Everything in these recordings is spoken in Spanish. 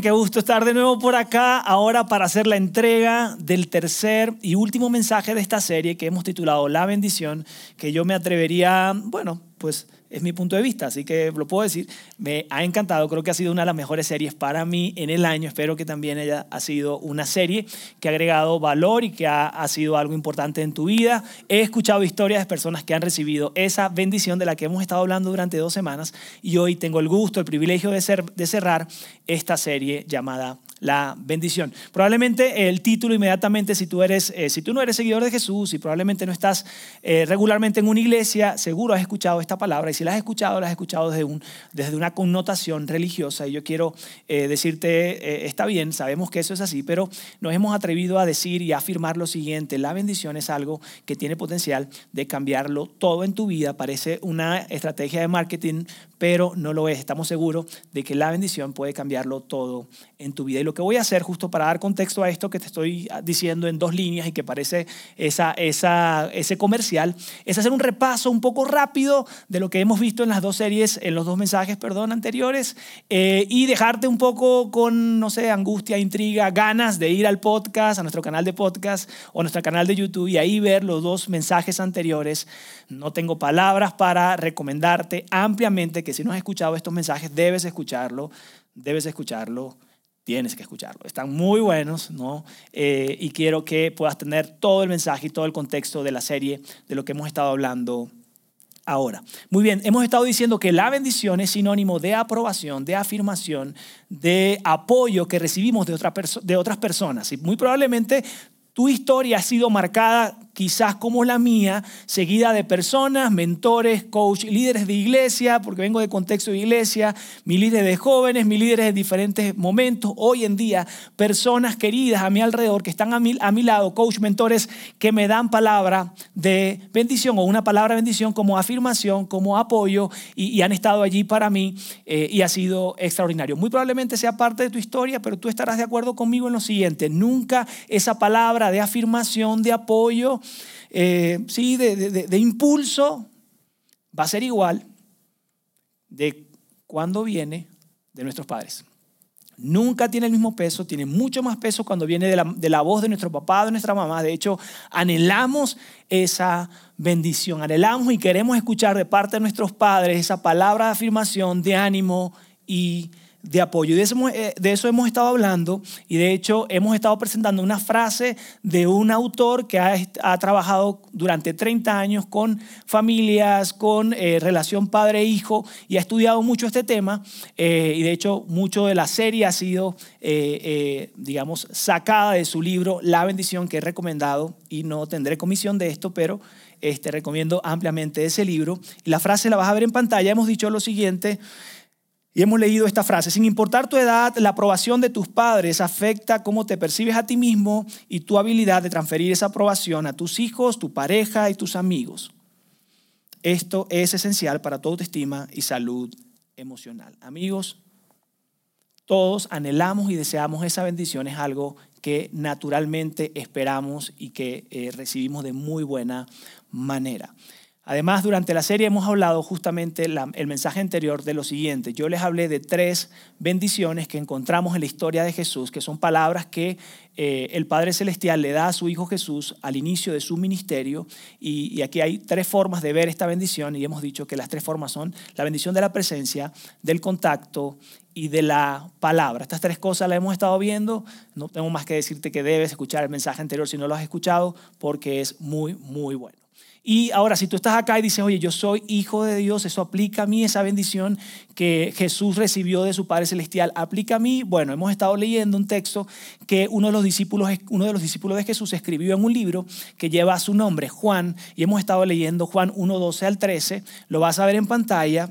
Qué gusto estar de nuevo por acá, ahora para hacer la entrega del tercer y último mensaje de esta serie que hemos titulado La bendición, que yo me atrevería, bueno, pues es mi punto de vista, así que lo puedo decir. Me ha encantado, creo que ha sido una de las mejores series para mí en el año. Espero que también ella ha sido una serie que ha agregado valor y que ha, ha sido algo importante en tu vida. He escuchado historias de personas que han recibido esa bendición de la que hemos estado hablando durante dos semanas y hoy tengo el gusto, el privilegio de, ser, de cerrar esta serie llamada la bendición. Probablemente el título inmediatamente, si tú, eres, eh, si tú no eres seguidor de Jesús y probablemente no estás eh, regularmente en una iglesia, seguro has escuchado esta palabra. Y si la has escuchado, la has escuchado desde, un, desde una connotación religiosa. Y yo quiero eh, decirte, está bien, sabemos que eso es así, pero nos hemos atrevido a decir y a afirmar lo siguiente, la bendición es algo que tiene potencial de cambiarlo todo en tu vida, parece una estrategia de marketing, pero no lo es, estamos seguros de que la bendición puede cambiarlo todo en tu vida. Y lo que voy a hacer, justo para dar contexto a esto que te estoy diciendo en dos líneas y que parece esa, esa, ese comercial, es hacer un repaso un poco rápido de lo que hemos visto en las dos series, en los dos mensajes, perdón, anteriores, eh, y dejarte un poco con, no sé, angustia, intriga, ganas de ir al podcast, a nuestro canal de podcast o nuestro canal de YouTube y ahí ver los dos mensajes anteriores. No tengo palabras para recomendarte ampliamente que si no has escuchado estos mensajes, debes escucharlo, debes escucharlo tienes que escucharlo. Están muy buenos, ¿no? Eh, y quiero que puedas tener todo el mensaje y todo el contexto de la serie, de lo que hemos estado hablando ahora. Muy bien, hemos estado diciendo que la bendición es sinónimo de aprobación, de afirmación, de apoyo que recibimos de, de otras personas. Y muy probablemente tu historia ha sido marcada quizás como la mía, seguida de personas, mentores, coach, líderes de iglesia, porque vengo de contexto de iglesia, mis líderes de jóvenes, mis líderes de diferentes momentos, hoy en día, personas queridas a mi alrededor que están a mi, a mi lado, coach, mentores, que me dan palabra de bendición o una palabra de bendición como afirmación, como apoyo y, han estado allí para mí eh, y ha sido extraordinario. Muy probablemente sea parte de tu historia, pero tú estarás de acuerdo conmigo en lo siguiente, nunca esa palabra de afirmación, de apoyo, eh, sí, de, impulso, va a ser igual de cuando viene de nuestros padres. Nunca tiene el mismo peso, tiene mucho más peso cuando viene de la, de la, voz de nuestro papá, de nuestra mamá. De hecho, anhelamos esa bendición, anhelamos y queremos escuchar de parte de nuestros padres esa palabra de afirmación, de ánimo y de apoyo. Y de eso, eh, de eso, hemos estado hablando y de hecho hemos estado presentando una frase de un autor que ha, ha trabajado durante 30 años con familias, con eh, relación padre-hijo y ha estudiado mucho este tema eh, y de hecho mucho de la serie ha sido, digamos, sacada de su libro La bendición que he recomendado y no tendré comisión de esto, pero este, recomiendo ampliamente ese libro. Y la frase la vas a ver en pantalla. Hemos dicho lo siguiente. Y hemos leído esta frase, sin importar tu edad, la aprobación de tus padres afecta cómo te percibes a ti mismo y tu habilidad de transferir esa aprobación a tus hijos, tu pareja y tus amigos. Esto es esencial para tu autoestima y salud emocional. Amigos, todos anhelamos y deseamos esa bendición, es algo que naturalmente esperamos y que eh, recibimos de muy buena manera. Además, durante la serie hemos hablado justamente el mensaje anterior de lo siguiente. Yo les hablé de tres bendiciones que encontramos en la historia de Jesús, que son palabras que eh, el Padre Celestial le da a su Hijo Jesús al inicio de su ministerio. Y, y, aquí hay tres formas de ver esta bendición y hemos dicho que las tres formas son la bendición de la presencia, del contacto y de la palabra. Estas tres cosas las hemos estado viendo. No tengo más que decirte que debes escuchar el mensaje anterior si no lo has escuchado porque es muy, muy bueno. Y ahora, si tú estás acá y dices, oye, yo soy hijo de Dios, eso aplica a mí, esa bendición que Jesús recibió de su Padre Celestial, aplica a mí. Bueno, hemos estado leyendo un texto que uno de los discípulos, uno de, los discípulos de Jesús escribió en un libro que lleva su nombre, Juan, y hemos estado leyendo Juan 1, 12 al 13. Lo vas a ver en pantalla.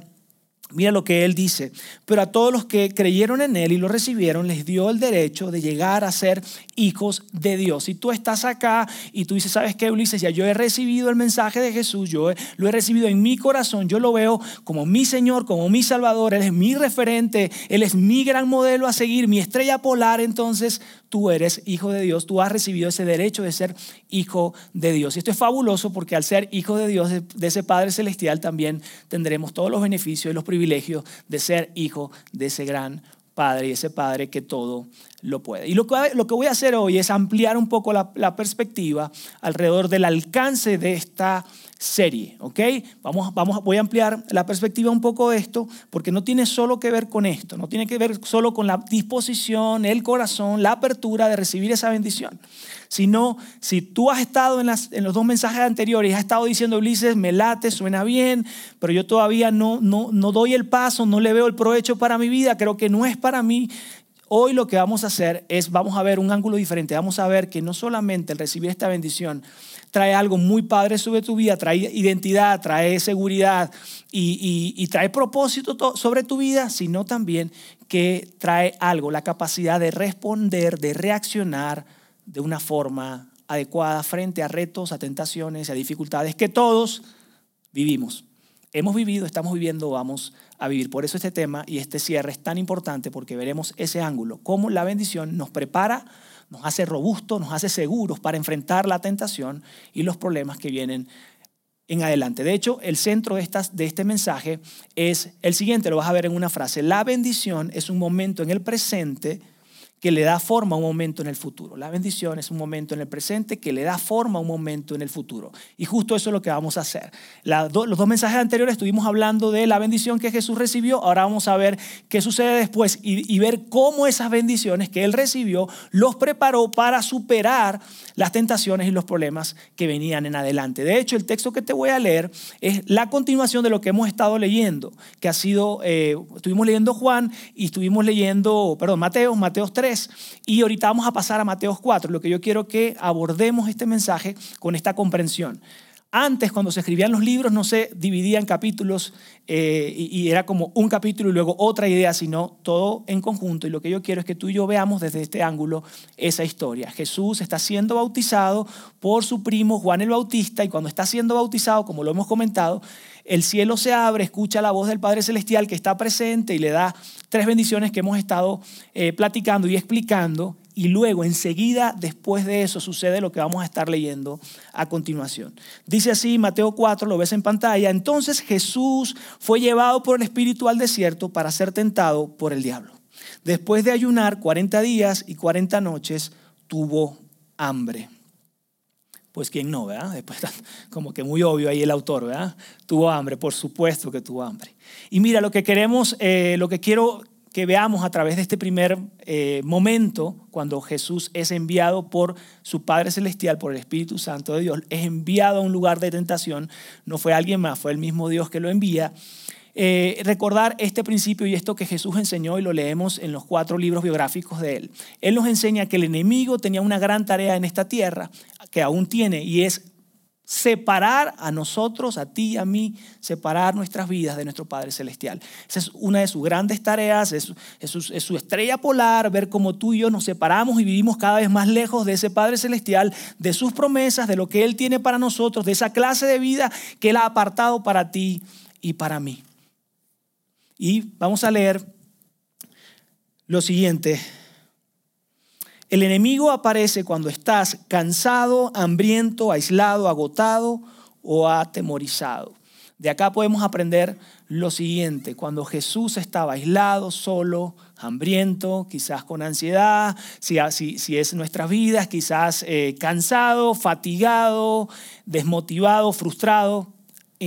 Mira lo que él dice. Pero a todos los que creyeron en él y lo recibieron, les dio el derecho de llegar a ser hijos de Dios. Si tú estás acá y tú dices, ¿sabes qué, Ulises? Ya yo he recibido el mensaje de Jesús, yo lo he recibido en mi corazón, yo lo veo como mi Señor, como mi Salvador, Él es mi referente, Él es mi gran modelo a seguir, mi estrella polar, entonces tú eres hijo de Dios, tú has recibido ese derecho de ser hijo de Dios. Y esto es fabuloso porque al ser hijo de Dios, de ese Padre Celestial, también tendremos todos los beneficios y los privilegios de ser hijo de ese gran Padre y ese Padre que todo lo puede. Y lo que, lo que voy a hacer hoy es ampliar un poco la, perspectiva alrededor del alcance de esta serie, ¿ok? Vamos, vamos, voy a ampliar la perspectiva un poco de esto, porque no tiene solo que ver con esto, no tiene que ver solo con la disposición, el corazón, la apertura de recibir esa bendición, sino si tú has estado en, las, en los dos mensajes anteriores has estado diciendo, Ulises, me late, suena bien, pero yo todavía no, no, no doy el paso, no le veo el provecho para mi vida, creo que no es para mí, Hoy lo que vamos a hacer es, vamos a ver un ángulo diferente, vamos a ver que no solamente el recibir esta bendición trae algo muy padre sobre tu vida, trae identidad, trae seguridad y, trae propósito sobre tu vida, sino también que trae algo, la capacidad de responder, de reaccionar de una forma adecuada frente a retos, a tentaciones, a dificultades que todos vivimos. Hemos vivido, estamos viviendo, vamos a vivir. Por eso este tema y este cierre es tan importante porque veremos ese ángulo, cómo la bendición nos prepara nos hace robustos, nos hace seguros para enfrentar la tentación y los problemas que vienen en adelante. De hecho, el centro de, estas, de este mensaje es el siguiente, lo vas a ver en una frase. La bendición es un momento en el presente que le da forma a un momento en el futuro. La bendición es un momento en el presente que le da forma a un momento en el futuro. Y justo eso es lo que vamos a hacer. los dos mensajes anteriores estuvimos hablando de la bendición que Jesús recibió. Ahora vamos a ver qué sucede después y, ver cómo esas bendiciones que Él recibió los preparó para superar las tentaciones y los problemas que venían en adelante. De hecho, el texto que te voy a leer es la continuación de lo que hemos estado leyendo, que ha sido, eh, estuvimos leyendo Juan y estuvimos leyendo, perdón, Mateo, Mateo 3 y ahorita vamos a pasar a Mateos 4. Lo que yo quiero que abordemos este mensaje con esta comprensión. Antes, cuando se escribían los libros, no se dividía en capítulos eh, y, era como un capítulo y luego otra idea, sino todo en conjunto. Y lo que yo quiero es que tú y yo veamos desde este ángulo esa historia. Jesús está siendo bautizado por su primo Juan el Bautista y cuando está siendo bautizado, como lo hemos comentado, el cielo se abre, escucha la voz del Padre Celestial que está presente y le da tres bendiciones que hemos estado eh, platicando y explicando y luego enseguida después de eso sucede lo que vamos a estar leyendo a continuación. Dice así Mateo 4, lo ves en pantalla, entonces Jesús fue llevado por el Espíritu al desierto para ser tentado por el diablo. Después de ayunar 40 días y 40 noches, tuvo hambre. Pues quién no, ¿verdad? Después, como que muy obvio ahí el autor, ¿verdad? Tuvo hambre, por supuesto que tuvo hambre. Y mira, lo que queremos, eh, lo que quiero que veamos a través de este primer eh, momento, cuando Jesús es enviado por su Padre Celestial, por el Espíritu Santo de Dios, es enviado a un lugar de tentación, no fue alguien más, fue el mismo Dios que lo envía. Eh, recordar este principio y esto que Jesús enseñó y lo leemos en los cuatro libros biográficos de él. Él nos enseña que el enemigo tenía una gran tarea en esta tierra, que aún tiene, y es separar a nosotros, a ti y a mí, separar nuestras vidas de nuestro Padre Celestial. Esa es una de sus grandes tareas, es, su, estrella polar, ver cómo tú y yo nos separamos y vivimos cada vez más lejos de ese Padre Celestial, de sus promesas, de lo que Él tiene para nosotros, de esa clase de vida que Él ha apartado para ti y para mí. Y vamos a leer lo siguiente el enemigo aparece cuando estás cansado, hambriento, aislado, agotado o atemorizado. De acá podemos aprender lo siguiente, cuando Jesús estaba aislado, solo, hambriento, quizás con ansiedad, si, si, es nuestras vidas, quizás eh, cansado, fatigado, desmotivado, frustrado,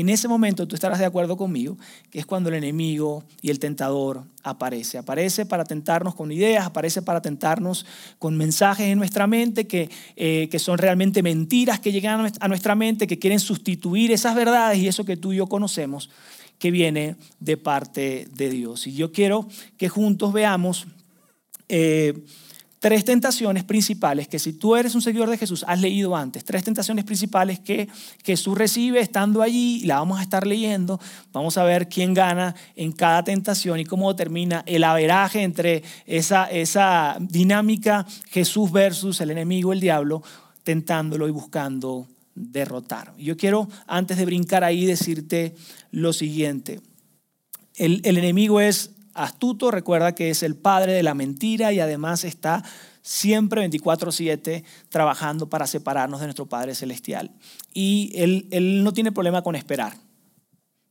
en ese momento tú estarás de acuerdo conmigo, que es cuando el enemigo y el tentador aparece. Aparece para tentarnos con ideas, aparece para tentarnos con mensajes en nuestra mente que, eh, que son realmente mentiras que llegan a nuestra mente, que quieren sustituir esas verdades y eso que tú y yo conocemos, que viene de parte de Dios. Y yo quiero que juntos veamos... Eh, tres tentaciones principales que si tú eres un seguidor de Jesús has leído antes, tres tentaciones principales que Jesús recibe estando allí, la vamos a estar leyendo, vamos a ver quién gana en cada tentación y cómo termina el averaje entre esa, esa dinámica Jesús versus el enemigo, el diablo, tentándolo y buscando derrotar. Yo quiero, antes de brincar ahí, decirte lo siguiente. El, el enemigo es astuto, recuerda que es el padre de la mentira y además está siempre 24/7 trabajando para separarnos de nuestro Padre Celestial. Y él, él, no tiene problema con esperar.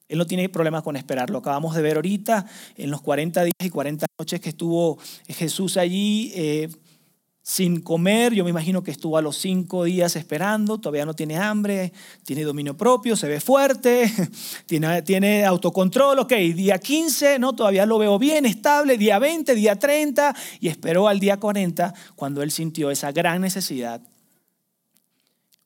Él no tiene problema con esperar. Lo acabamos de ver ahorita en los 40 días y 40 noches que estuvo Jesús allí. Eh, sin comer, yo me imagino que estuvo a los cinco días esperando, todavía no tiene hambre, tiene dominio propio, se ve fuerte, tiene, autocontrol, ok, día 15, no, todavía lo veo bien, estable, día 20, día 30, y esperó al día 40 cuando él sintió esa gran necesidad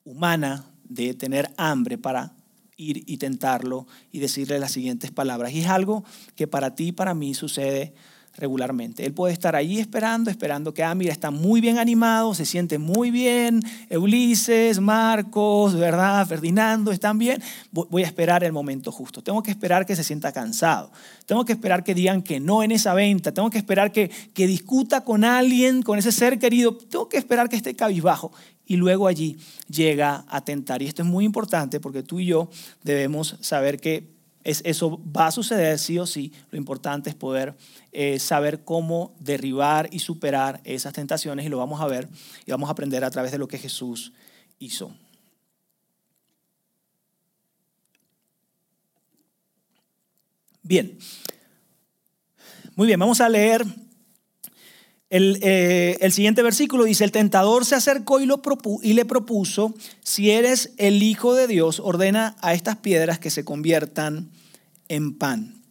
humana de tener hambre para ir y tentarlo y decirle las siguientes palabras. Y es algo que para ti y para mí sucede regularmente. Él puede estar allí esperando, esperando que, ah, mira, está muy bien animado, se siente muy bien, Ulises, Marcos, ¿verdad? Ferdinando, están bien. Voy a esperar el momento justo. Tengo que esperar que se sienta cansado. Tengo que esperar que digan que no en esa venta. Tengo que esperar que, que discuta con alguien, con ese ser querido. Tengo que esperar que esté cabizbajo. Y luego allí llega a tentar. Y esto es muy importante porque tú y yo debemos saber que eso va a suceder sí o sí. Lo importante es poder eh, saber cómo derribar y superar esas tentaciones y lo vamos a ver y vamos a aprender a través de lo que Jesús hizo. Bien, muy bien, vamos a leer el, eh, el, siguiente versículo dice, el tentador se acercó y, y le propuso, si eres el Hijo de Dios, ordena a estas piedras que se conviertan en pan.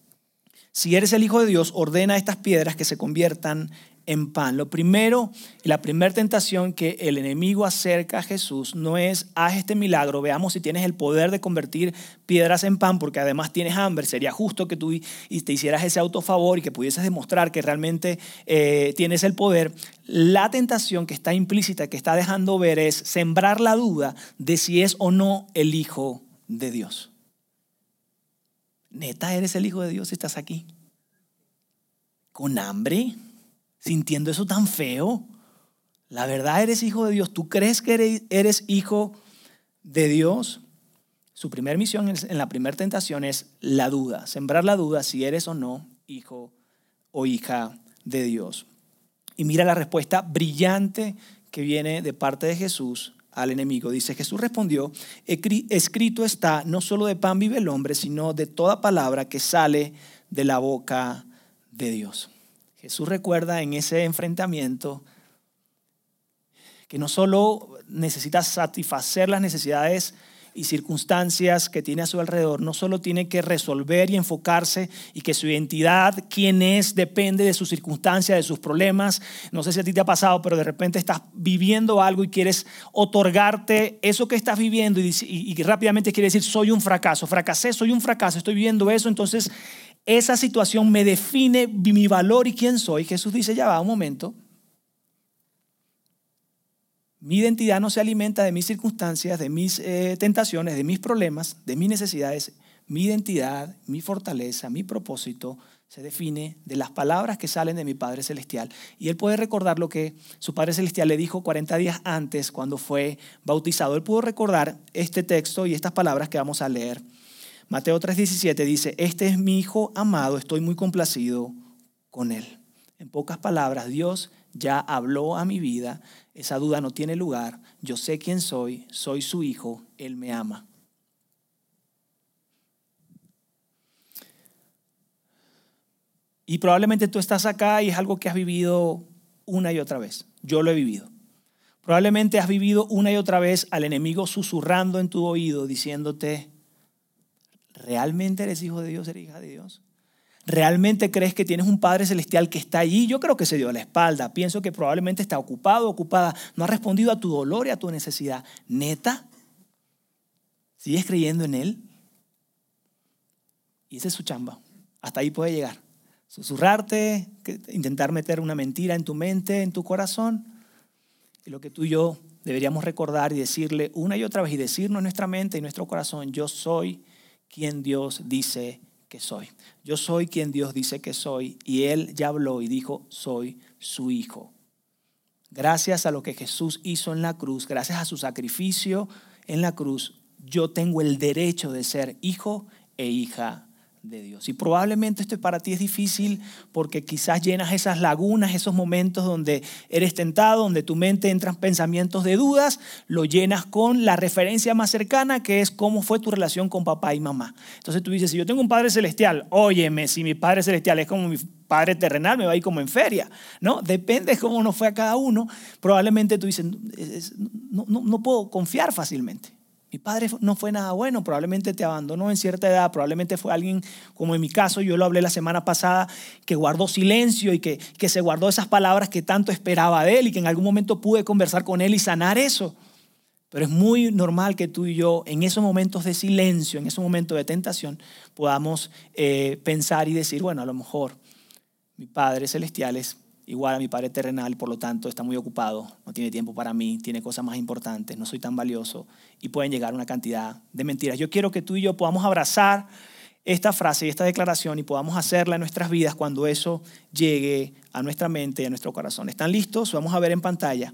Si eres el Hijo de Dios, ordena a estas piedras que se conviertan en pan. Lo primero, la primera tentación que el enemigo acerca a Jesús no es, haz este milagro, veamos si tienes el poder de convertir piedras en pan, porque además tienes hambre, sería justo que tú y te hicieras ese autofavor y que pudieses demostrar que realmente eh, tienes el poder. La tentación que está implícita, que está dejando ver, es sembrar la duda de si es o no el Hijo de Dios. Neta, eres el Hijo de Dios y estás aquí. Con hambre sintiendo eso tan feo. La verdad eres hijo de Dios. ¿Tú crees que eres, hijo de Dios? Su primera misión en la primera tentación es la duda, sembrar la duda si eres o no hijo o hija de Dios. Y mira la respuesta brillante que viene de parte de Jesús al enemigo. Dice, Jesús respondió, escrito está, no solo de pan vive el hombre, sino de toda palabra que sale de la boca de Dios. Jesús recuerda en ese enfrentamiento que no solo necesita satisfacer las necesidades y circunstancias que tiene a su alrededor, no solo tiene que resolver y enfocarse y que su identidad, quién es, depende de sus circunstancias, de sus problemas. No sé si a ti te ha pasado, pero de repente estás viviendo algo y quieres otorgarte eso que estás viviendo y, y rápidamente quieres decir, soy un fracaso, fracasé, soy un fracaso, estoy viviendo eso, entonces esa situación me define mi valor y quién soy. Jesús dice, ya va un momento. Mi identidad no se alimenta de mis circunstancias, de mis eh, tentaciones, de mis problemas, de mis necesidades. Mi identidad, mi fortaleza, mi propósito se define de las palabras que salen de mi Padre Celestial. Y él puede recordar lo que su Padre Celestial le dijo 40 días antes cuando fue bautizado. Él pudo recordar este texto y estas palabras que vamos a leer Mateo 3:17 dice, este es mi hijo amado, estoy muy complacido con él. En pocas palabras, Dios ya habló a mi vida, esa duda no tiene lugar, yo sé quién soy, soy su hijo, él me ama. Y probablemente tú estás acá y es algo que has vivido una y otra vez. Yo lo he vivido. Probablemente has vivido una y otra vez al enemigo susurrando en tu oído, diciéndote, ¿Realmente eres hijo de Dios, eres hija de Dios? ¿Realmente crees que tienes un Padre Celestial que está allí? Yo creo que se dio la espalda. Pienso que probablemente está ocupado, ocupada. No ha respondido a tu dolor y a tu necesidad. ¿Neta? ¿Sigues creyendo en Él? Y esa es su chamba. Hasta ahí puede llegar. susurrarte, intentar meter una mentira en tu mente, en tu corazón. Y lo que tú y yo deberíamos recordar y decirle una y otra vez y decirnos en nuestra mente y nuestro corazón, yo soy quien Dios dice que soy. Yo soy quien Dios dice que soy. Y Él ya habló y dijo, soy su hijo. Gracias a lo que Jesús hizo en la cruz, gracias a su sacrificio en la cruz, yo tengo el derecho de ser hijo e hija de Dios. Y probablemente esto para ti es difícil porque quizás llenas esas lagunas, esos momentos donde eres tentado, donde tu mente entran pensamientos de dudas, lo llenas con la referencia más cercana que es cómo fue tu relación con papá y mamá. Entonces tú dices, si yo tengo un padre celestial, óyeme, si mi padre celestial es como mi padre terrenal, me va a ir como en feria, ¿no? Depende de cómo nos fue a cada uno. Probablemente tú dices, no puedo confiar fácilmente. Mi padre no fue nada bueno, probablemente te abandonó en cierta edad, probablemente fue alguien, como en mi caso, yo lo hablé la semana pasada, que guardó silencio y que, que se guardó esas palabras que tanto esperaba de él y que en algún momento pude conversar con él y sanar eso. Pero es muy normal que tú y yo, en esos momentos de silencio, en esos momentos de tentación, podamos eh, pensar y decir, bueno, a lo mejor mi Padre Celestial es igual a mi Padre terrenal, por lo tanto está muy ocupado, no tiene tiempo para mí, tiene cosas más importantes, no soy tan valioso y pueden llegar una cantidad de mentiras. Yo quiero que tú y yo podamos abrazar esta frase y esta declaración y podamos hacerla en nuestras vidas cuando eso llegue a nuestra mente y a nuestro corazón. ¿Están listos? Vamos a ver en pantalla.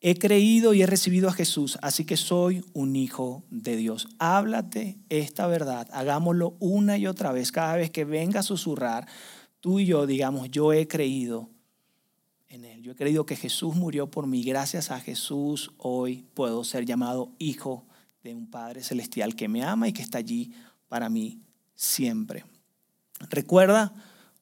He creído y he recibido a Jesús, así que soy un hijo de Dios. Háblate esta verdad, hagámoslo una y otra vez, cada vez que venga a susurrar, tú y yo digamos, yo he creído en Él. Yo he creído que Jesús murió por mí. Gracias a Jesús hoy puedo ser llamado hijo de un Padre Celestial que me ama y que está allí para mí siempre. Recuerda,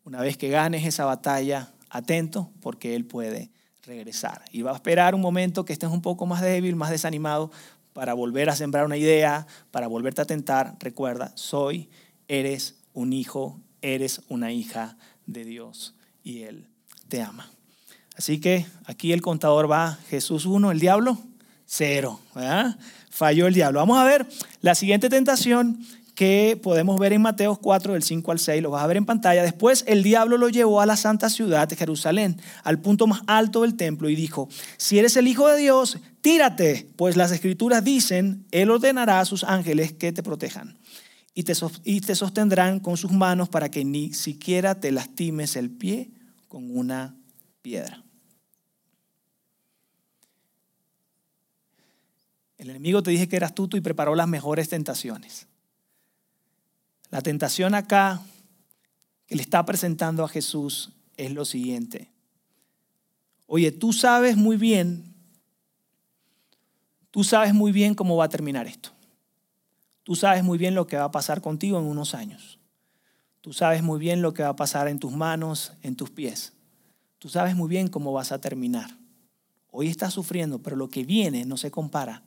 una vez que ganes esa batalla, atento porque Él puede regresar. Y va a esperar un momento que estés un poco más débil, más desanimado, para volver a sembrar una idea, para volverte a tentar. Recuerda, soy, eres un hijo, eres una hija de Dios y Él te ama. Así que aquí el contador va, Jesús 1, el diablo 0. Falló el diablo. Vamos a ver la siguiente tentación que podemos ver en Mateo 4, del 5 al 6, lo vas a ver en pantalla. Después el diablo lo llevó a la santa ciudad de Jerusalén, al punto más alto del templo, y dijo, si eres el Hijo de Dios, tírate, pues las escrituras dicen, Él ordenará a sus ángeles que te protejan y te, y te sostendrán con sus manos para que ni siquiera te lastimes el pie con una piedra. El enemigo te dije que eras tú y preparó las mejores tentaciones. La tentación acá que le está presentando a Jesús es lo siguiente. Oye, tú sabes muy bien, tú sabes muy bien cómo va a terminar esto. Tú sabes muy bien lo que va a pasar contigo en unos años. Tú sabes muy bien lo que va a pasar en tus manos, en tus pies. Tú sabes muy bien cómo vas a terminar. Hoy estás sufriendo, pero lo que viene no se compara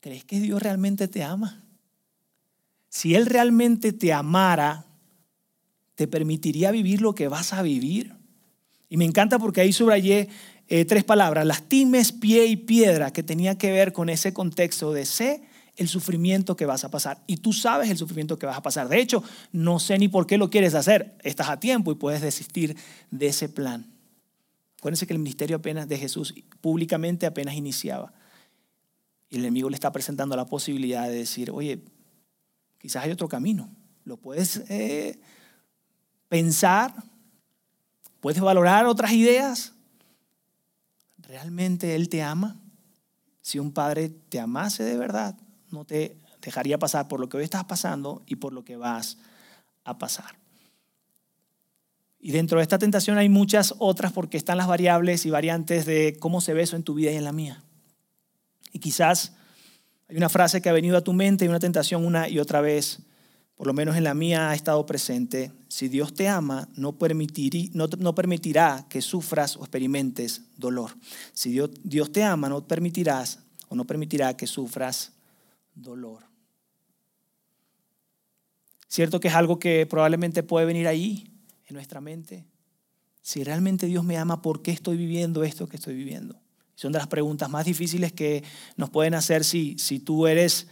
¿Crees que Dios realmente te ama? Si Él realmente te amara, te permitiría vivir lo que vas a vivir. Y me encanta porque ahí subrayé eh, tres palabras, lastimes, pie y piedra, que tenía que ver con ese contexto de sé el sufrimiento que vas a pasar. Y tú sabes el sufrimiento que vas a pasar. De hecho, no sé ni por qué lo quieres hacer. Estás a tiempo y puedes desistir de ese plan. Acuérdense que el ministerio apenas de Jesús públicamente apenas iniciaba. Y el enemigo le está presentando la posibilidad de decir, oye, quizás hay otro camino. Lo puedes eh, pensar, puedes valorar otras ideas. ¿Realmente Él te ama? Si un padre te amase de verdad, no te dejaría pasar por lo que hoy estás pasando y por lo que vas a pasar. Y dentro de esta tentación hay muchas otras porque están las variables y variantes de cómo se ve eso en tu vida y en la mía. Y quizás hay una frase que ha venido a tu mente y una tentación una y otra vez, por lo menos en la mía ha estado presente. Si Dios te ama, no, permitirá que sufras o experimentes dolor. Si Dios, Dios te ama, no permitirás o no permitirá que sufras dolor. Cierto que es algo que probablemente puede venir ahí, en nuestra mente. Si realmente Dios me ama, ¿por qué estoy viviendo esto que estoy viviendo? Son de las preguntas más difíciles que nos pueden hacer si, si tú eres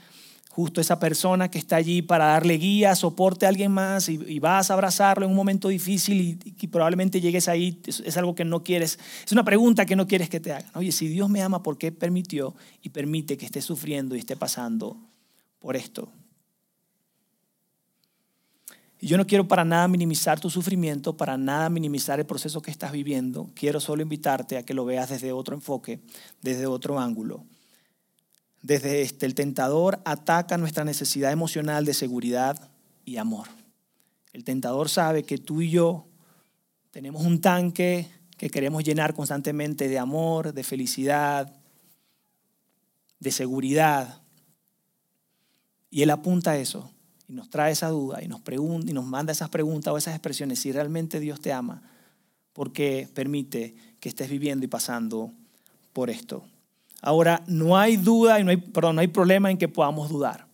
justo esa persona que está allí para darle guía, soporte a alguien más y, vas a abrazarlo en un momento difícil y, probablemente llegues ahí, es, algo que no quieres, es una pregunta que no quieres que te hagan. Oye, si Dios me ama, ¿por qué permitió y permite que esté sufriendo y esté pasando por esto? Y yo no quiero para nada minimizar tu sufrimiento, para nada minimizar el proceso que estás viviendo. Quiero solo invitarte a que lo veas desde otro enfoque, desde otro ángulo. Desde este, el tentador ataca nuestra necesidad emocional de seguridad y amor. El tentador sabe que tú y yo tenemos un tanque que queremos llenar constantemente de amor, de felicidad, de seguridad. Y él apunta a eso y nos trae esa duda y nos, pregunta, y nos manda esas preguntas o esas expresiones si realmente Dios te ama, porque permite que estés viviendo y pasando por esto. Ahora, no hay duda, y no hay, perdón, no hay problema en que podamos dudar.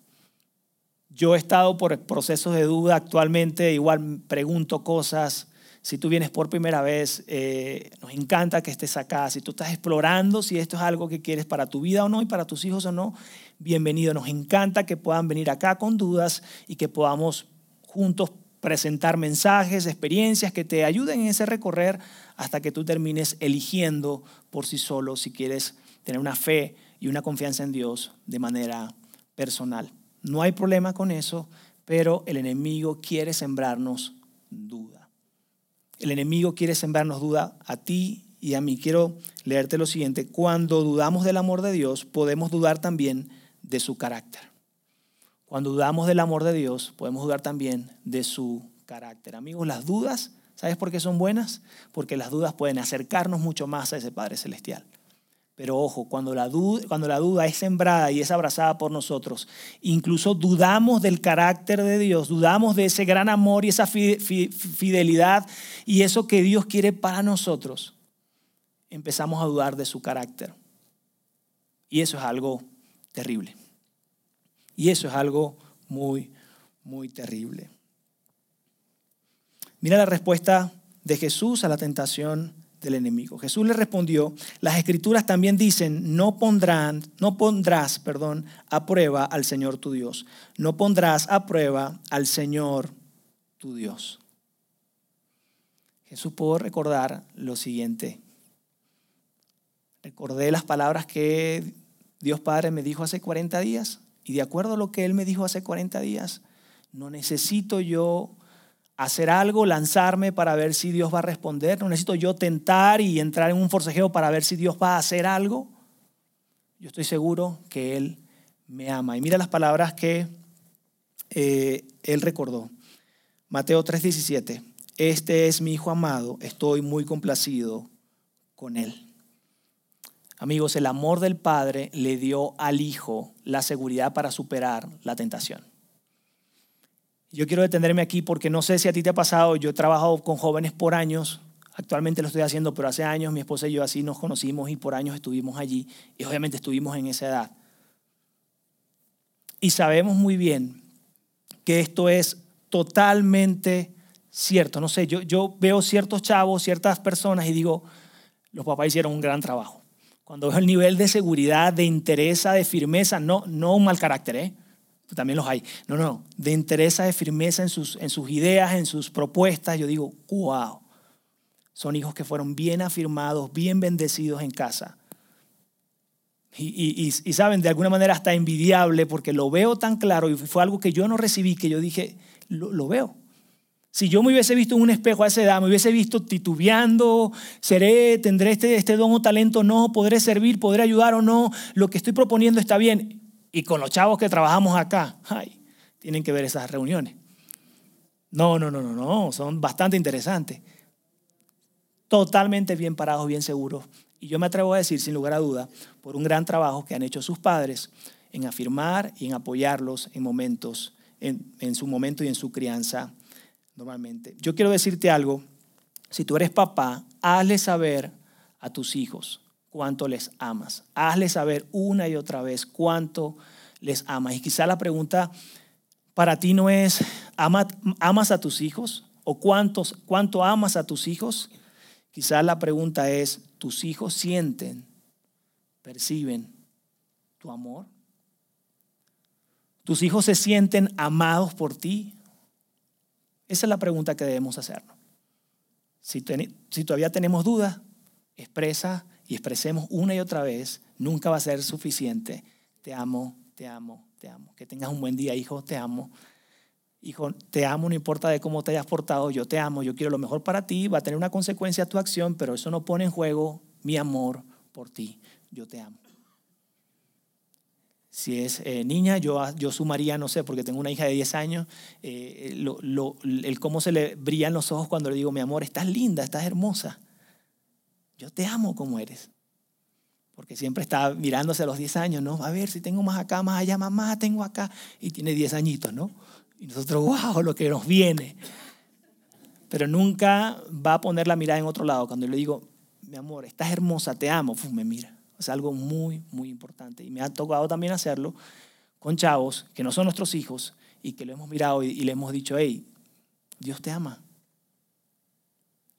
Yo he estado por procesos de duda actualmente, igual pregunto cosas. Si tú vienes por primera vez, eh, nos encanta que estés acá. Si tú estás explorando si esto es algo que quieres para tu vida o no y para tus hijos o no, bienvenido. Nos encanta que puedan venir acá con dudas y que podamos juntos presentar mensajes, experiencias que te ayuden en ese recorrer hasta que tú termines eligiendo por sí solo si quieres tener una fe y una confianza en Dios de manera personal. No hay problema con eso, pero el enemigo quiere sembrarnos duda. El enemigo quiere sembrarnos duda a ti y a mí. Quiero leerte lo siguiente. Cuando dudamos del amor de Dios, podemos dudar también de su carácter. Cuando dudamos del amor de Dios, podemos dudar también de su carácter. Amigos, las dudas, ¿sabes por qué son buenas? Porque las dudas pueden acercarnos mucho más a ese Padre Celestial. Pero ojo, cuando la, duda, cuando la duda es sembrada y es abrazada por nosotros, incluso dudamos del carácter de Dios, dudamos de ese gran amor y esa fidelidad y eso que Dios quiere para nosotros, empezamos a dudar de su carácter. Y eso es algo terrible. Y eso es algo muy, muy terrible. Mira la respuesta de Jesús a la tentación del enemigo. Jesús le respondió, las escrituras también dicen, no no pondrás, perdón, a prueba al Señor tu Dios. No pondrás a prueba al Señor tu Dios. Jesús pudo recordar lo siguiente. Recordé las palabras que Dios Padre me dijo hace 40 días y de acuerdo a lo que Él me dijo hace 40 días, no necesito yo hacer algo, lanzarme para ver si Dios va a responder. No necesito yo tentar y entrar en un forcejeo para ver si Dios va a hacer algo. Yo estoy seguro que Él me ama. Y mira las palabras que eh, Él recordó. Mateo 3:17. Este es mi Hijo amado, estoy muy complacido con Él. Amigos, el amor del Padre le dio al Hijo la seguridad para superar la tentación. Yo quiero detenerme aquí porque no sé si a ti te ha pasado, yo he trabajado con jóvenes por años, actualmente lo estoy haciendo, pero hace años mi esposa y yo así nos conocimos y por años estuvimos allí y obviamente estuvimos en esa edad. Y sabemos muy bien que esto es totalmente cierto. No sé, yo, yo veo ciertos chavos, ciertas personas y digo, los papás hicieron un gran trabajo. Cuando veo el nivel de seguridad, de interés, de firmeza, no, no un mal carácter, ¿eh? También los hay. No, no, de interés, de firmeza en sus, en sus ideas, en sus propuestas. Yo digo, wow, son hijos que fueron bien afirmados, bien bendecidos en casa. Y, y, saben, de alguna manera hasta envidiable porque lo veo tan claro y fue algo que yo no recibí, que yo dije, lo, lo veo. Si yo me hubiese visto en un espejo a esa edad, me hubiese visto titubeando, seré, tendré este, este don o talento, no, podré servir, podré ayudar o no, lo que estoy proponiendo está bien y con los chavos que trabajamos acá, ay, tienen que ver esas reuniones. No, no, no, no, no, son bastante interesantes. Totalmente bien parados, bien seguros. Y yo me atrevo a decir, sin lugar a duda, por un gran trabajo que han hecho sus padres en afirmar y en apoyarlos en momentos, en, en su momento y en su crianza normalmente. Yo quiero decirte algo, si tú eres papá, hazle saber a tus hijos cuánto les amas. Hazle saber una y otra vez cuánto les amas. Y quizá la pregunta para ti no es, ¿amas a tus hijos? ¿O cuántos, cuánto amas a tus hijos? Quizá la pregunta es, ¿tus hijos sienten, perciben tu amor? ¿Tus hijos se sienten amados por ti? Esa es la pregunta que debemos hacernos. Si, si todavía tenemos dudas, expresa y expresemos una y otra vez. Nunca va a ser suficiente. Te amo, te amo, te amo. Que tengas un buen día, hijo, te amo. Hijo, te amo, no importa de cómo te hayas portado, yo te amo, yo quiero lo mejor para ti, va a tener una consecuencia tu acción, pero eso no pone en juego mi amor por ti, yo te amo. Si es eh, niña, yo, yo sumaría, no sé, porque tengo una hija de 10 años, eh, el cómo se le brillan los ojos cuando le digo, mi amor, estás linda, estás hermosa. Yo te amo como eres. Porque siempre está mirándose a los 10 años, ¿no? A ver si tengo más acá, más allá, mamá, tengo acá. Y tiene 10 añitos, ¿no? Y nosotros, wow, lo que nos viene. Pero nunca va a poner la mirada en otro lado. Cuando le digo, mi amor, estás hermosa, te amo, me mira. Es algo muy, muy importante. Y me ha tocado también hacerlo con chavos que no son nuestros hijos y que lo hemos mirado y, y le hemos dicho, hey, Dios te ama.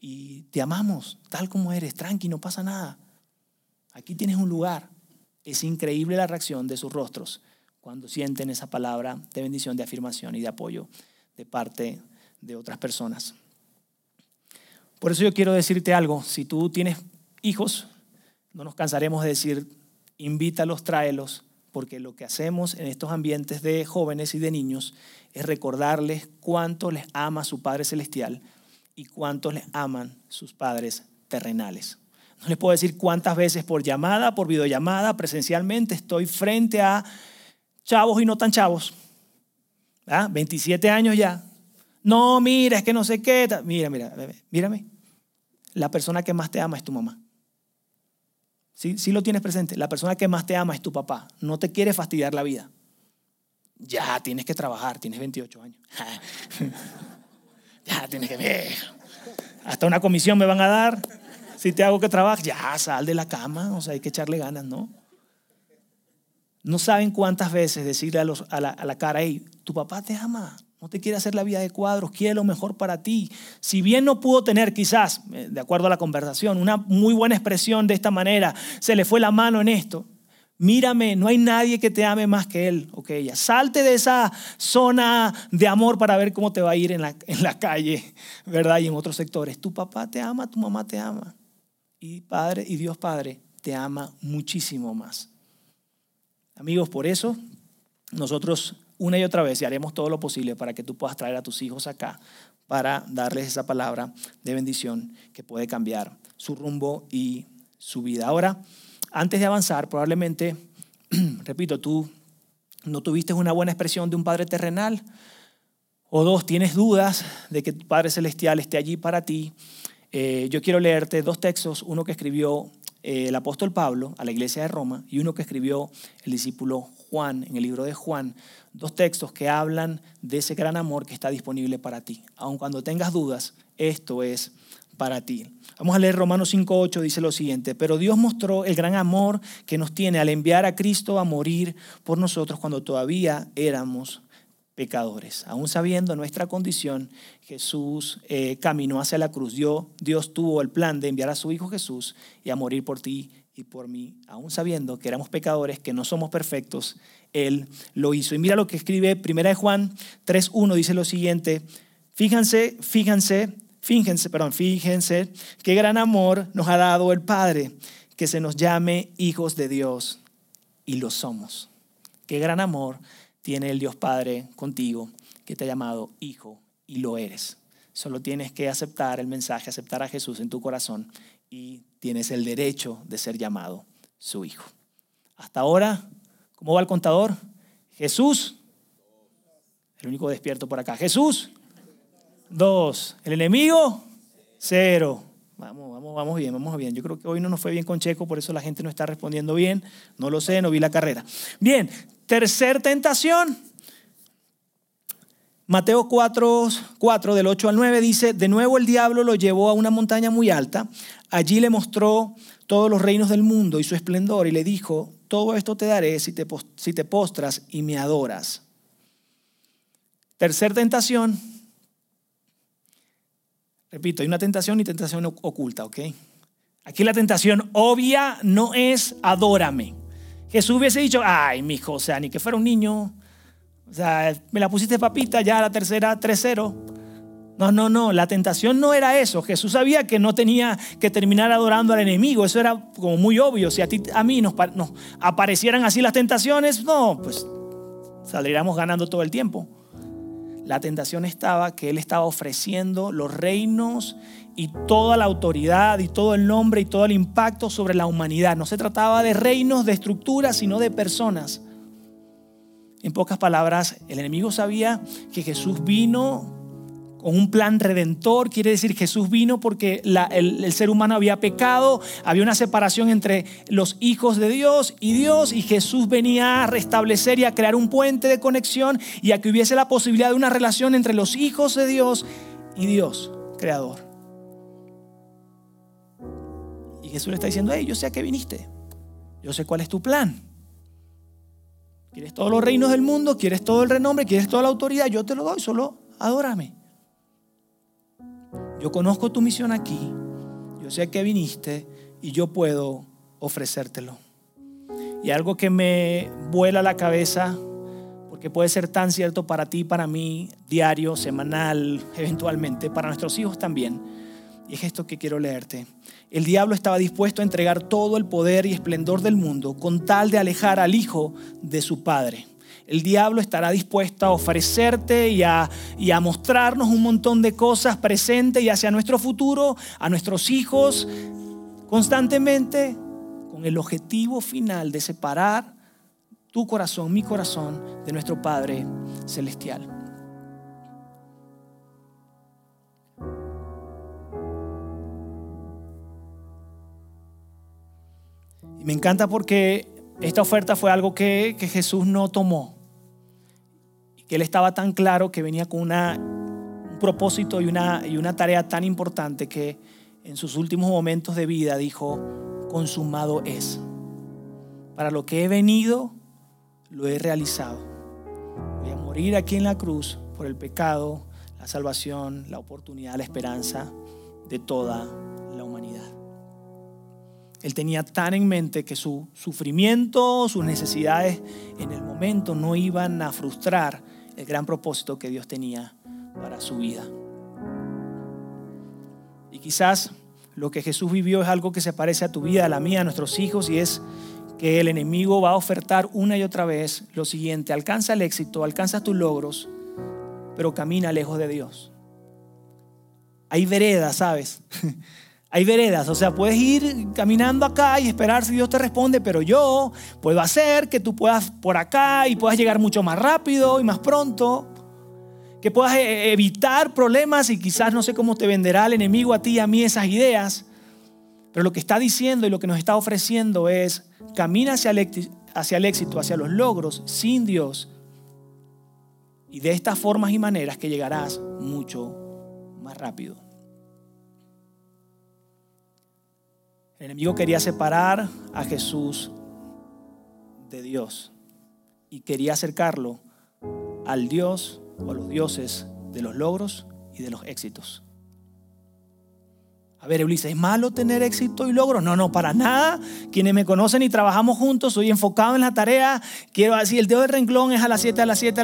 Y te amamos tal como eres, tranqui, no pasa nada. Aquí tienes un lugar. Es increíble la reacción de sus rostros cuando sienten esa palabra de bendición, de afirmación y de apoyo de parte de otras personas. Por eso yo quiero decirte algo, si tú tienes hijos, no nos cansaremos de decir, invítalos, tráelos, porque lo que hacemos en estos ambientes de jóvenes y de niños es recordarles cuánto les ama su Padre Celestial y cuánto les aman sus padres terrenales. No les puedo decir cuántas veces por llamada, por videollamada, presencialmente estoy frente a chavos y no tan chavos. 27 años ya. No, mira, es que no sé qué. Mira, mira, mírame. La persona que más te ama es tu mamá. ¿Sí? sí lo tienes presente. La persona que más te ama es tu papá. No te quiere fastidiar la vida. Ya tienes que trabajar, tienes 28 años. ya tienes que ver. Hasta una comisión me van a dar. Si te hago que trabaje, ya sal de la cama. O sea, hay que echarle ganas, ¿no? No saben cuántas veces decirle a, los, a, la, a la cara, hey, tu papá te ama, no te quiere hacer la vida de cuadros, quiere lo mejor para ti. Si bien no pudo tener quizás, eh, de acuerdo a la conversación, una muy buena expresión de esta manera, se le fue la mano en esto. Mírame, no hay nadie que te ame más que él o que ella. Salte de esa zona de amor para ver cómo te va a ir en la, en la calle, ¿verdad? Y en otros sectores. Tu papá te ama, tu mamá te ama. Y Padre, y Dios Padre te ama muchísimo más. Amigos, por eso nosotros una y otra vez y haremos todo lo posible para que tú puedas traer a tus hijos acá para darles esa palabra de bendición que puede cambiar su rumbo y su vida. Ahora, antes de avanzar, probablemente, repito, tú no tuviste una buena expresión de un Padre terrenal, o dos, tienes dudas de que tu Padre Celestial esté allí para ti. Eh, yo quiero leerte dos textos, uno que escribió eh, el apóstol Pablo a la iglesia de Roma y uno que escribió el discípulo Juan en el libro de Juan, dos textos que hablan de ese gran amor que está disponible para ti. Aun cuando tengas dudas, esto es para ti. Vamos a leer Romanos 5.8, dice lo siguiente, pero Dios mostró el gran amor que nos tiene al enviar a Cristo a morir por nosotros cuando todavía éramos pecadores. Aún sabiendo nuestra condición, Jesús eh, caminó hacia la cruz. Dios, Dios tuvo el plan de enviar a su Hijo Jesús y a morir por ti y por mí. Aún sabiendo que éramos pecadores, que no somos perfectos, Él lo hizo. Y mira lo que escribe 1 Juan 3.1, dice lo siguiente, fíjense, fíjense, fíjense, perdón, fíjense qué gran amor nos ha dado el Padre, que se nos llame hijos de Dios y lo somos. Qué gran amor tiene el Dios Padre contigo, que te ha llamado hijo y lo eres. Solo tienes que aceptar el mensaje, aceptar a Jesús en tu corazón y tienes el derecho de ser llamado su hijo. Hasta ahora, ¿cómo va el contador? Jesús, el único despierto por acá. Jesús, dos. El enemigo, cero. Vamos, vamos, vamos bien, vamos bien. Yo creo que hoy no nos fue bien con Checo, por eso la gente no está respondiendo bien. No lo sé, no vi la carrera. Bien, Tercer tentación. Mateo 4, 4, del 8 al 9 dice, de nuevo el diablo lo llevó a una montaña muy alta, allí le mostró todos los reinos del mundo y su esplendor y le dijo, todo esto te daré si te, si te postras y me adoras. Tercer tentación. Repito, hay una tentación y tentación oculta, ¿ok? Aquí la tentación obvia no es adórame. Jesús hubiese dicho, ay, mi hijo, o sea, ni que fuera un niño, O sea, me la pusiste papita, ya la tercera 3-0. No, no, no, la tentación no era eso. Jesús sabía que no tenía que terminar adorando al enemigo. Eso era como muy obvio. Si a ti, a mí nos, nos aparecieran así las tentaciones, no, pues saldríamos ganando todo el tiempo. La tentación estaba que Él estaba ofreciendo los reinos y toda la autoridad y todo el nombre y todo el impacto sobre la humanidad. No se trataba de reinos, de estructuras, sino de personas. En pocas palabras, el enemigo sabía que Jesús vino con un plan redentor, quiere decir Jesús vino porque el, el, ser humano había pecado, había una separación entre los hijos de Dios y Dios, y Jesús venía a restablecer y a crear un puente de conexión y a que hubiese la posibilidad de una relación entre los hijos de Dios y Dios, creador. Y Jesús le está diciendo, hey, yo sé a qué viniste, yo sé cuál es tu plan. ¿Quieres todos los reinos del mundo? ¿Quieres todo el renombre? ¿Quieres toda la autoridad? Yo te lo doy, solo adórame. Yo conozco tu misión aquí, yo sé que viniste y yo puedo ofrecértelo. Y algo que me vuela la cabeza, porque puede ser tan cierto para ti, para mí, diario, semanal, eventualmente, para nuestros hijos también. Y es esto que quiero leerte. El diablo estaba dispuesto a entregar todo el poder y esplendor del mundo con tal de alejar al hijo de su padre el diablo estará dispuesto a ofrecerte y a, y a mostrarnos un montón de cosas presentes y hacia nuestro futuro, a nuestros hijos, constantemente con el objetivo final de separar tu corazón, mi corazón, de nuestro Padre Celestial. Y me encanta porque esta oferta fue algo que, que Jesús no tomó que él estaba tan claro que venía con una, un propósito y una, y una tarea tan importante que en sus últimos momentos de vida dijo, consumado es. Para lo que he venido, lo he realizado. Voy a morir aquí en la cruz por el pecado, la salvación, la oportunidad, la esperanza de toda la humanidad. Él tenía tan en mente que su sufrimiento, sus necesidades en el momento no iban a frustrar el gran propósito que Dios tenía para su vida. Y quizás lo que Jesús vivió es algo que se parece a tu vida, a la mía, a nuestros hijos, y es que el enemigo va a ofertar una y otra vez lo siguiente, alcanza el éxito, alcanza tus logros, pero camina lejos de Dios. Hay veredas, ¿sabes? Hay veredas, o sea, puedes ir caminando acá y esperar si Dios te responde, pero yo puedo hacer que tú puedas por acá y puedas llegar mucho más rápido y más pronto, que puedas eh, evitar problemas y quizás no sé cómo te venderá el enemigo a ti y a mí esas ideas, pero lo que está diciendo y lo que nos está ofreciendo es camina hacia el éxito, hacia los logros sin Dios y de estas formas y maneras que llegarás mucho más rápido. El enemigo quería separar a Jesús de Dios y quería acercarlo al Dios o a los dioses de los logros y de los éxitos. A ver, Ulises, ¿es malo tener éxito y logro? No, no, para nada. Quienes me conocen y trabajamos juntos, soy enfocado en la tarea. Quiero decir, el dedo del renglón es a las 7, a las 7,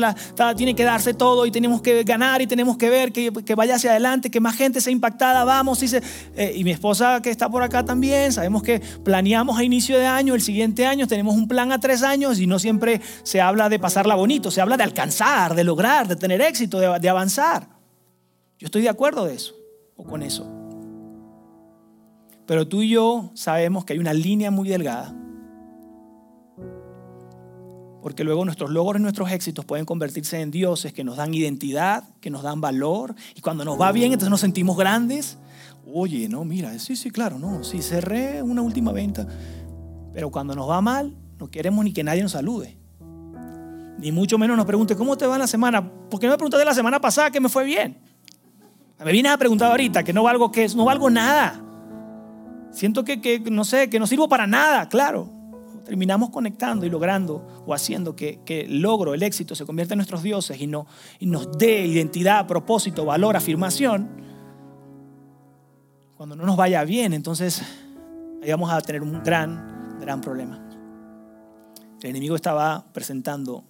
tiene que darse todo y tenemos que ganar y tenemos que ver que, vaya hacia adelante, que más gente sea impactada, vamos. Y, eh, y mi esposa que está por acá también, sabemos que planeamos a inicio de año, el siguiente año tenemos un plan a tres años y no siempre se habla de pasarla bonito, se habla de alcanzar, de lograr, de tener éxito, de, de avanzar. Yo estoy de acuerdo de eso o con eso. Pero tú y yo sabemos que hay una línea muy delgada. Porque luego nuestros logros y nuestros éxitos pueden convertirse en dioses que nos dan identidad, que nos dan valor. Y cuando nos va bien, entonces nos sentimos grandes. Oye, no, mira, sí, sí, claro, no, sí, cerré una última venta. Pero cuando nos va mal, no queremos ni que nadie nos salude. Ni mucho menos nos pregunte, ¿cómo te va la semana? ¿Por qué no me preguntaste la semana pasada que me fue bien? Me vienes a preguntar ahorita que no valgo, que no valgo nada. Siento que, no sé, que no sirvo para nada, claro. Terminamos conectando y logrando o haciendo que, el logro, el éxito se convierta en nuestros dioses y, no, y nos dé identidad, propósito, valor, afirmación. Cuando no nos vaya bien, entonces ahí vamos a tener un gran, gran problema. El enemigo estaba presentando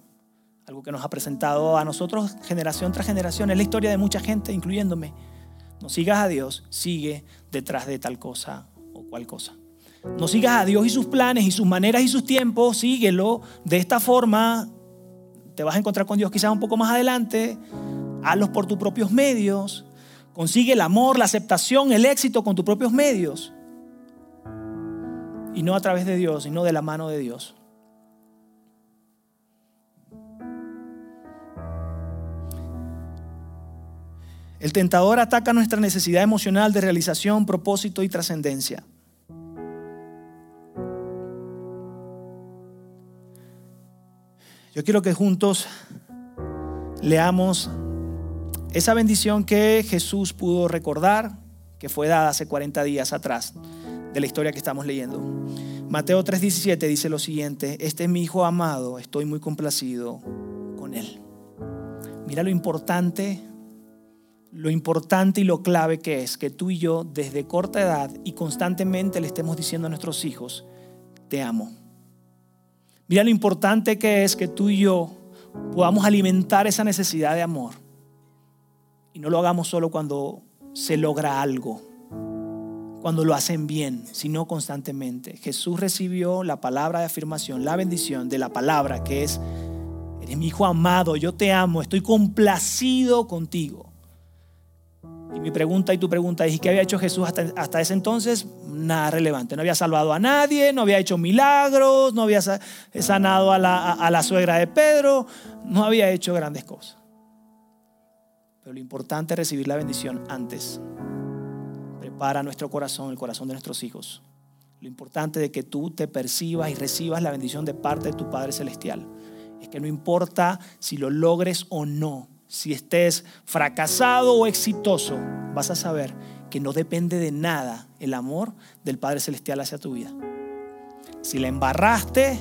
algo que nos ha presentado a nosotros generación tras generación. Es la historia de mucha gente, incluyéndome. No sigas a Dios, sigue detrás de tal cosa o cual cosa. No sigas a Dios y sus planes y sus maneras y sus tiempos, síguelo de esta forma. Te vas a encontrar con Dios quizás un poco más adelante. Hazlos por tus propios medios. Consigue el amor, la aceptación, el éxito con tus propios medios. Y no a través de Dios, sino de la mano de Dios. El tentador ataca nuestra necesidad emocional de realización, propósito y trascendencia. Yo quiero que juntos leamos esa bendición que Jesús pudo recordar, que fue dada hace 40 días atrás de la historia que estamos leyendo. Mateo 3:17 dice lo siguiente, este es mi Hijo amado, estoy muy complacido con él. Mira lo importante lo importante y lo clave que es que tú y yo desde corta edad y constantemente le estemos diciendo a nuestros hijos, te amo. Mira lo importante que es que tú y yo podamos alimentar esa necesidad de amor. Y no lo hagamos solo cuando se logra algo, cuando lo hacen bien, sino constantemente. Jesús recibió la palabra de afirmación, la bendición de la palabra que es, eres mi hijo amado, yo te amo, estoy complacido contigo. Y mi pregunta y tu pregunta es, ¿qué había hecho Jesús hasta, ese entonces? Nada relevante. No había salvado a nadie, no había hecho milagros, no había sanado a la, a la suegra de Pedro, no había hecho grandes cosas. Pero lo importante es recibir la bendición antes. Prepara nuestro corazón, el corazón de nuestros hijos. Lo importante de que tú te percibas y recibas la bendición de parte de tu Padre Celestial es que no importa si lo logres o no, si estés fracasado o exitoso, vas a saber que no depende de nada el amor del Padre Celestial hacia tu vida. Si la embarraste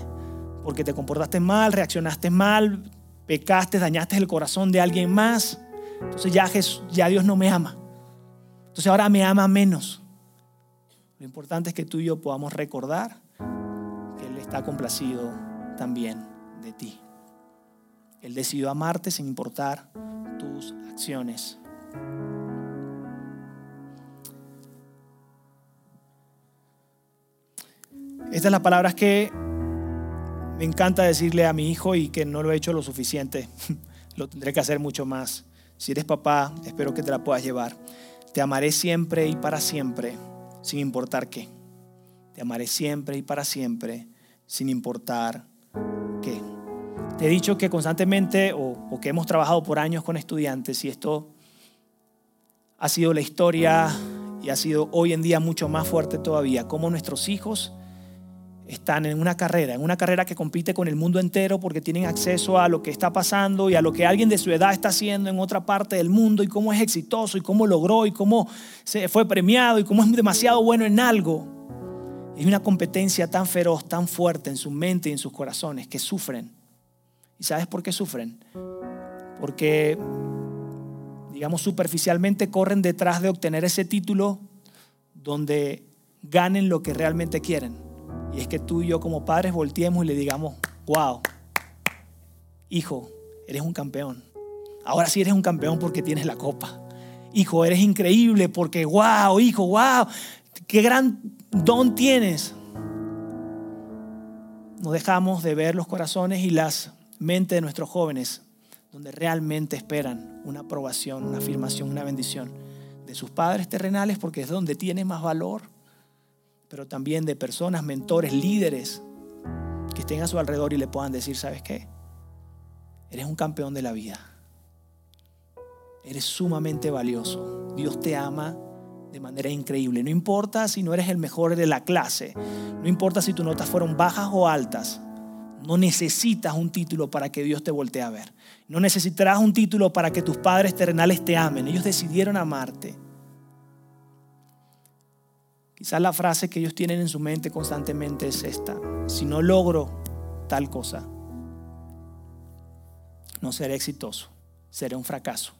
porque te comportaste mal, reaccionaste mal, pecaste, dañaste el corazón de alguien más, entonces ya, ya Dios no me ama. Entonces ahora me ama menos. Lo importante es que tú y yo podamos recordar que Él está complacido también de ti. Él decidió amarte sin importar tus acciones. Estas son las palabras que me encanta decirle a mi hijo y que no lo he hecho lo suficiente. lo tendré que hacer mucho más. Si eres papá, espero que te la puedas llevar. Te amaré siempre y para siempre, sin importar qué. Te amaré siempre y para siempre, sin importar. Te he dicho que constantemente o, que hemos trabajado por años con estudiantes y esto ha sido la historia y ha sido hoy en día mucho más fuerte todavía, cómo nuestros hijos están en una carrera, en una carrera que compite con el mundo entero porque tienen acceso a lo que está pasando y a lo que alguien de su edad está haciendo en otra parte del mundo y cómo es exitoso y cómo logró y cómo se fue premiado y cómo es demasiado bueno en algo. Hay una competencia tan feroz, tan fuerte en su mente y en sus corazones que sufren ¿Y sabes por qué sufren? Porque, digamos, superficialmente corren detrás de obtener ese título donde ganen lo que realmente quieren. Y es que tú y yo como padres volteemos y le digamos, wow, hijo, eres un campeón. Ahora sí eres un campeón porque tienes la copa. Hijo, eres increíble porque, wow, hijo, wow, qué gran don tienes. No dejamos de ver los corazones y las mente de nuestros jóvenes donde realmente esperan una aprobación, una afirmación, una bendición de sus padres terrenales porque es donde tiene más valor, pero también de personas, mentores, líderes que estén a su alrededor y le puedan decir, ¿sabes qué? Eres un campeón de la vida. Eres sumamente valioso. Dios te ama de manera increíble. No importa si no eres el mejor de la clase. No importa si tus notas fueron bajas o altas. No necesitas un título para que Dios te voltee a ver. No necesitarás un título para que tus padres terrenales te amen. Ellos decidieron amarte. Quizás la frase que ellos tienen en su mente constantemente es esta. Si no logro tal cosa, no seré exitoso, seré un fracaso.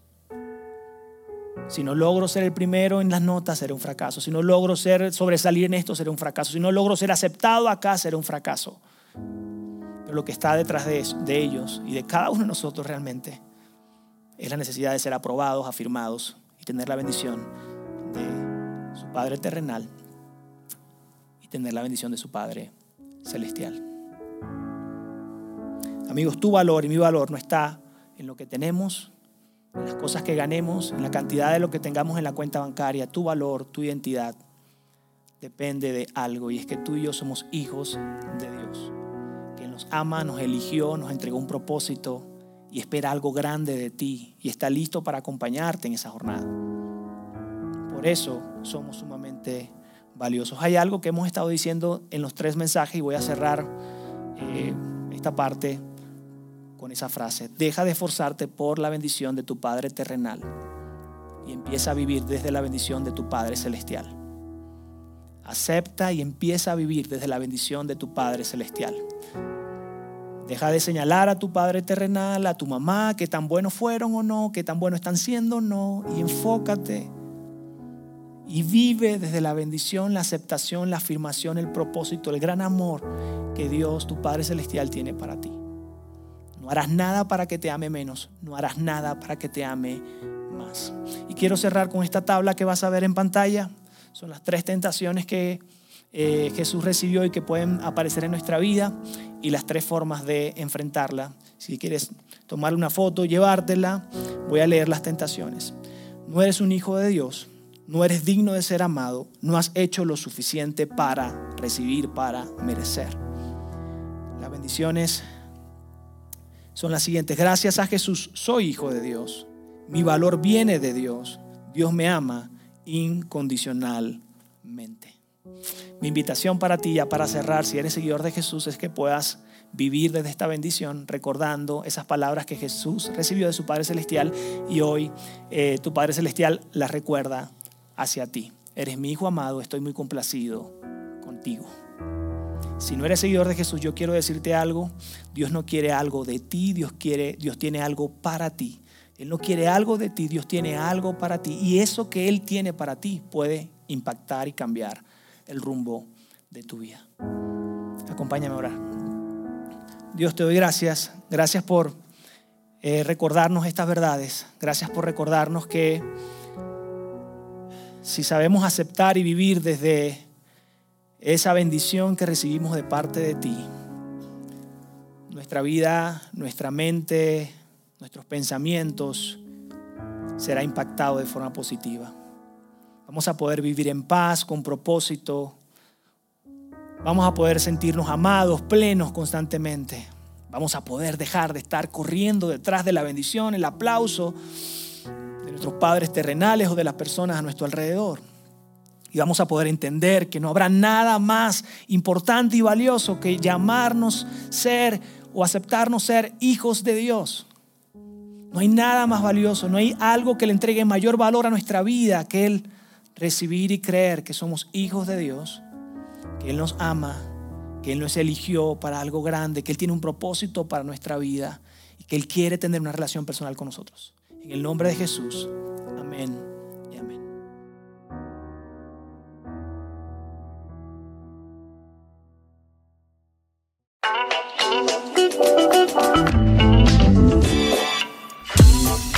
Si no logro ser el primero en las notas, seré un fracaso. Si no logro ser sobresalir en esto, seré un fracaso. Si no logro ser aceptado acá, seré un fracaso. Pero lo que está detrás de, de ellos y de cada uno de nosotros realmente es la necesidad de ser aprobados, afirmados y tener la bendición de su Padre terrenal y tener la bendición de su Padre celestial. Amigos, tu valor y mi valor no está en lo que tenemos, en las cosas que ganemos, en la cantidad de lo que tengamos en la cuenta bancaria. Tu valor, tu identidad depende de algo y es que tú y yo somos hijos de Dios. Ama, nos eligió, nos entregó un propósito y espera algo grande de ti y está listo para acompañarte en esa jornada. Por eso somos sumamente valiosos. Hay algo que hemos estado diciendo en los tres mensajes y voy a cerrar eh, esta parte con esa frase. Deja de esforzarte por la bendición de tu Padre terrenal y empieza a vivir desde la bendición de tu Padre celestial. Acepta y empieza a vivir desde la bendición de tu Padre celestial. Deja de señalar a tu Padre terrenal, a tu mamá, que tan buenos fueron o no, que tan buenos están siendo o no, y enfócate y vive desde la bendición, la aceptación, la afirmación, el propósito, el gran amor que Dios, tu Padre Celestial, tiene para ti. No harás nada para que te ame menos, no harás nada para que te ame más. Y quiero cerrar con esta tabla que vas a ver en pantalla. Son las tres tentaciones que eh, Jesús recibió y que pueden aparecer en nuestra vida y las tres formas de enfrentarla. Si quieres tomar una foto, llevártela, voy a leer las tentaciones. No eres un hijo de Dios no eres digno de ser amado, no has hecho lo suficiente para recibir, para merecer. Las bendiciones son las siguientes. Gracias a Jesús soy hijo de Dios. Mi valor viene de Dios. Dios me ama incondicionalmente. Mi invitación para ti, ya para cerrar, si eres seguidor de Jesús, es que puedas vivir desde esta bendición, recordando esas palabras que Jesús recibió de su Padre Celestial y hoy eh, tu Padre Celestial las recuerda hacia ti. Eres mi hijo amado, estoy muy complacido contigo. Si no eres seguidor de Jesús, yo quiero decirte algo. Dios no quiere algo de ti, Dios quiere, Dios tiene algo para ti. Él no quiere algo de ti, Dios tiene algo para ti. Y eso que Él tiene para ti puede impactar y cambiar el rumbo de tu vida. Acompáñame a orar. Dios te doy gracias. Gracias por eh, recordarnos estas verdades. Gracias por recordarnos que si sabemos aceptar y vivir desde esa bendición que recibimos de parte de ti, nuestra vida, nuestra mente, nuestros pensamientos será impactado de forma positiva. Vamos a poder vivir en paz, con propósito. Vamos a poder sentirnos amados, plenos constantemente. Vamos a poder dejar de estar corriendo detrás de la bendición, el aplauso nuestros padres terrenales o de las personas a nuestro alrededor. Y vamos a poder entender que no habrá nada más importante y valioso que llamarnos ser o aceptarnos ser hijos de Dios. No hay nada más valioso, no hay algo que le entregue mayor valor a nuestra vida que el recibir y creer que somos hijos de Dios, que Él nos ama, que Él nos eligió para algo grande, que Él tiene un propósito para nuestra vida y que Él quiere tener una relación personal con nosotros. En el nombre de Jesús. Amén y amén.